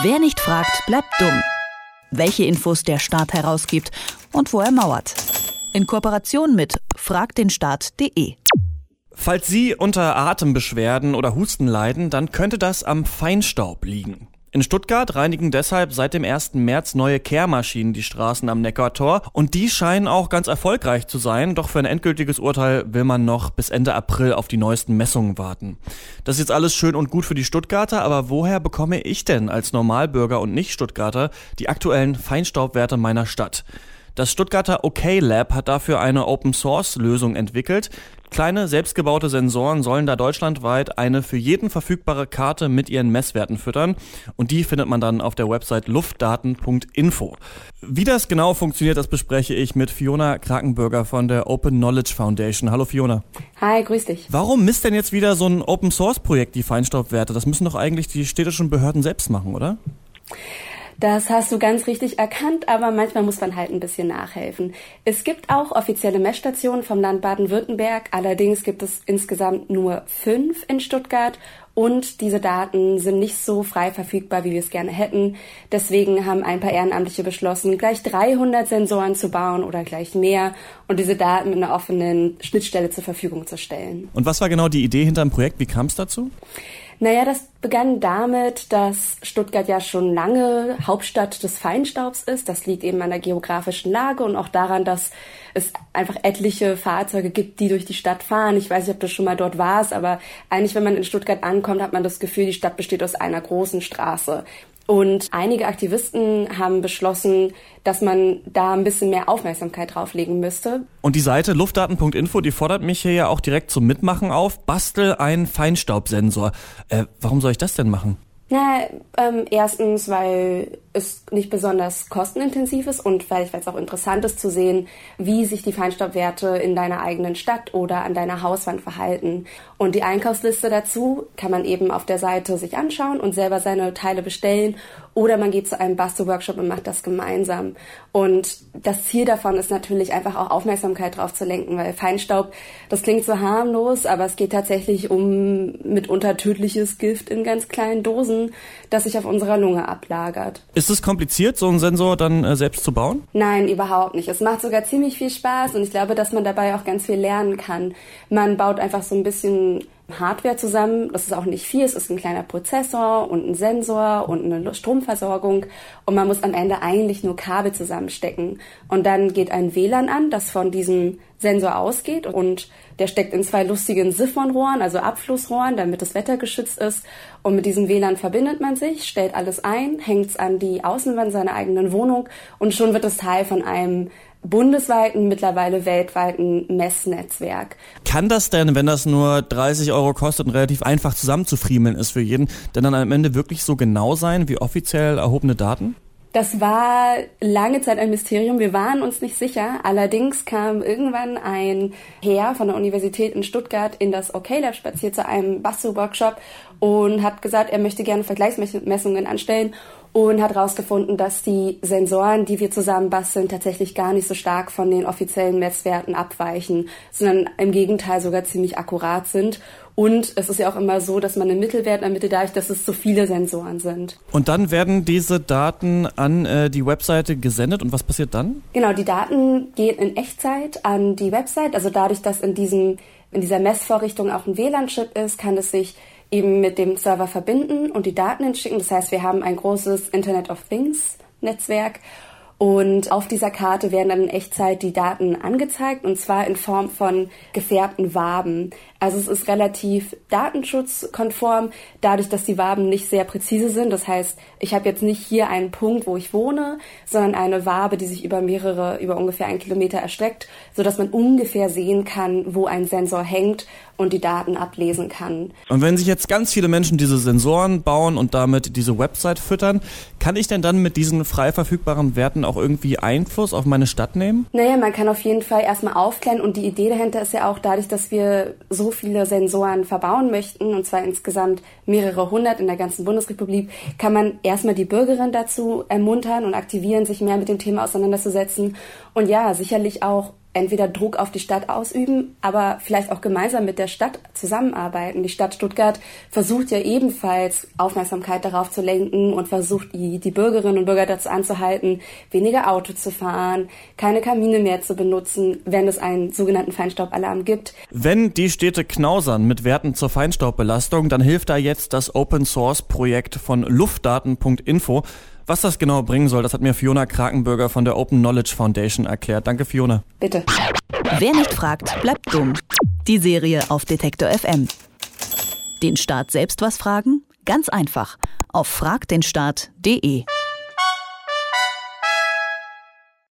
Wer nicht fragt, bleibt dumm. Welche Infos der Staat herausgibt und wo er mauert. In Kooperation mit fragdenstaat.de. Falls Sie unter Atembeschwerden oder Husten leiden, dann könnte das am Feinstaub liegen. In Stuttgart reinigen deshalb seit dem 1. März neue Kehrmaschinen die Straßen am Neckartor und die scheinen auch ganz erfolgreich zu sein, doch für ein endgültiges Urteil will man noch bis Ende April auf die neuesten Messungen warten. Das ist jetzt alles schön und gut für die Stuttgarter, aber woher bekomme ich denn als Normalbürger und Nicht-Stuttgarter die aktuellen Feinstaubwerte meiner Stadt? Das Stuttgarter OK Lab hat dafür eine Open Source Lösung entwickelt. Kleine selbstgebaute Sensoren sollen da deutschlandweit eine für jeden verfügbare Karte mit ihren Messwerten füttern und die findet man dann auf der Website luftdaten.info. Wie das genau funktioniert, das bespreche ich mit Fiona Krakenbürger von der Open Knowledge Foundation. Hallo Fiona. Hi, grüß dich. Warum misst denn jetzt wieder so ein Open Source Projekt die Feinstaubwerte? Das müssen doch eigentlich die städtischen Behörden selbst machen, oder? Das hast du ganz richtig erkannt, aber manchmal muss man halt ein bisschen nachhelfen. Es gibt auch offizielle Messstationen vom Land Baden-Württemberg, allerdings gibt es insgesamt nur fünf in Stuttgart und diese Daten sind nicht so frei verfügbar, wie wir es gerne hätten. Deswegen haben ein paar Ehrenamtliche beschlossen, gleich 300 Sensoren zu bauen oder gleich mehr und diese Daten mit einer offenen Schnittstelle zur Verfügung zu stellen. Und was war genau die Idee hinter dem Projekt? Wie kam es dazu? Naja, das begann damit, dass Stuttgart ja schon lange Hauptstadt des Feinstaubs ist. Das liegt eben an der geografischen Lage und auch daran, dass es einfach etliche Fahrzeuge gibt, die durch die Stadt fahren. Ich weiß nicht, ob du schon mal dort warst, aber eigentlich, wenn man in Stuttgart ankommt, hat man das Gefühl, die Stadt besteht aus einer großen Straße. Und einige Aktivisten haben beschlossen, dass man da ein bisschen mehr Aufmerksamkeit drauflegen müsste. Und die Seite luftdaten.info, die fordert mich hier ja auch direkt zum Mitmachen auf. Bastel einen Feinstaubsensor. Äh, warum soll ich das denn machen? Na, ähm, erstens, weil es nicht besonders kostenintensiv ist und weil es auch interessant ist zu sehen, wie sich die Feinstaubwerte in deiner eigenen Stadt oder an deiner Hauswand verhalten. Und die Einkaufsliste dazu kann man eben auf der Seite sich anschauen und selber seine Teile bestellen oder man geht zu einem Bastelworkshop und macht das gemeinsam. Und das Ziel davon ist natürlich einfach auch Aufmerksamkeit drauf zu lenken, weil Feinstaub, das klingt so harmlos, aber es geht tatsächlich um mitunter tödliches Gift in ganz kleinen Dosen, das sich auf unserer Lunge ablagert. Ist es kompliziert, so einen Sensor dann äh, selbst zu bauen? Nein, überhaupt nicht. Es macht sogar ziemlich viel Spaß und ich glaube, dass man dabei auch ganz viel lernen kann. Man baut einfach so ein bisschen Hardware zusammen. Das ist auch nicht viel. Es ist ein kleiner Prozessor und ein Sensor und eine Stromversorgung. Und man muss am Ende eigentlich nur Kabel zusammenstecken. Und dann geht ein WLAN an, das von diesem Sensor ausgeht. Und der steckt in zwei lustigen Siphonrohren, also Abflussrohren, damit das Wetter geschützt ist. Und mit diesem WLAN verbindet man sich, stellt alles ein, hängt es an die Außenwand seiner eigenen Wohnung und schon wird es Teil von einem bundesweiten, mittlerweile weltweiten Messnetzwerk. Kann das denn, wenn das nur 30 Euro kostet und relativ einfach zusammenzufriemeln ist für jeden, denn dann am Ende wirklich so genau sein wie offiziell erhobene Daten? Das war lange Zeit ein Mysterium. Wir waren uns nicht sicher. Allerdings kam irgendwann ein Herr von der Universität in Stuttgart in das OK Lab spaziert zu einem Bastelworkshop und hat gesagt, er möchte gerne Vergleichsmessungen anstellen und hat herausgefunden, dass die Sensoren, die wir zusammen basteln, tatsächlich gar nicht so stark von den offiziellen Messwerten abweichen, sondern im Gegenteil sogar ziemlich akkurat sind. Und es ist ja auch immer so, dass man einen Mittelwert ermittelt, dadurch, dass es zu viele Sensoren sind. Und dann werden diese Daten an äh, die Webseite gesendet und was passiert dann? Genau, die Daten gehen in Echtzeit an die Website. Also dadurch, dass in diesem in dieser Messvorrichtung auch ein WLAN-Chip ist, kann es sich eben mit dem Server verbinden und die Daten hinschicken. Das heißt, wir haben ein großes Internet of Things Netzwerk und auf dieser Karte werden dann in Echtzeit die Daten angezeigt und zwar in Form von gefärbten Waben. Also es ist relativ datenschutzkonform, dadurch, dass die Waben nicht sehr präzise sind. Das heißt, ich habe jetzt nicht hier einen Punkt, wo ich wohne, sondern eine Wabe, die sich über mehrere, über ungefähr einen Kilometer erstreckt, so dass man ungefähr sehen kann, wo ein Sensor hängt und die Daten ablesen kann. Und wenn sich jetzt ganz viele Menschen diese Sensoren bauen und damit diese Website füttern, kann ich denn dann mit diesen frei verfügbaren Werten auch irgendwie Einfluss auf meine Stadt nehmen? Naja, man kann auf jeden Fall erstmal aufklären und die Idee dahinter ist ja auch dadurch, dass wir so viele Sensoren verbauen möchten, und zwar insgesamt mehrere hundert in der ganzen Bundesrepublik, kann man erstmal die Bürgerin dazu ermuntern und aktivieren, sich mehr mit dem Thema auseinanderzusetzen. Und ja, sicherlich auch entweder Druck auf die Stadt ausüben, aber vielleicht auch gemeinsam mit der Stadt zusammenarbeiten. Die Stadt Stuttgart versucht ja ebenfalls Aufmerksamkeit darauf zu lenken und versucht die, die Bürgerinnen und Bürger dazu anzuhalten, weniger Auto zu fahren, keine Kamine mehr zu benutzen, wenn es einen sogenannten Feinstaubalarm gibt. Wenn die Städte knausern mit Werten zur Feinstaubbelastung, dann hilft da jetzt das Open Source Projekt von luftdaten.info. Was das genau bringen soll, das hat mir Fiona Krakenbürger von der Open Knowledge Foundation erklärt. Danke, Fiona. Bitte. Wer nicht fragt, bleibt dumm. Die Serie auf Detektor FM. Den Staat selbst was fragen? Ganz einfach. Auf fragdenstaat.de.